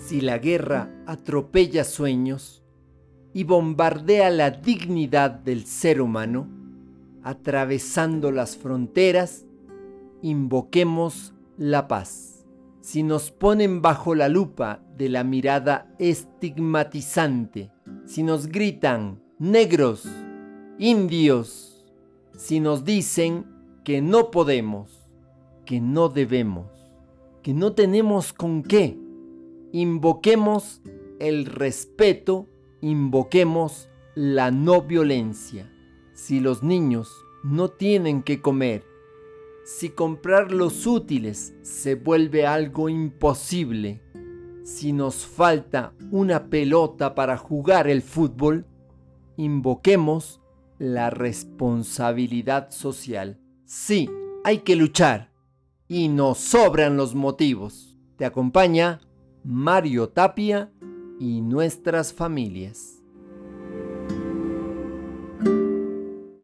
Si la guerra atropella sueños y bombardea la dignidad del ser humano, atravesando las fronteras, invoquemos la paz. Si nos ponen bajo la lupa de la mirada estigmatizante, si nos gritan negros, indios, si nos dicen que no podemos, que no debemos, que no tenemos con qué, invoquemos el respeto, invoquemos la no violencia. Si los niños no tienen que comer, si comprar los útiles se vuelve algo imposible, si nos falta una pelota para jugar el fútbol, invoquemos la responsabilidad social. Sí, hay que luchar y nos sobran los motivos. Te acompaña Mario Tapia y nuestras familias.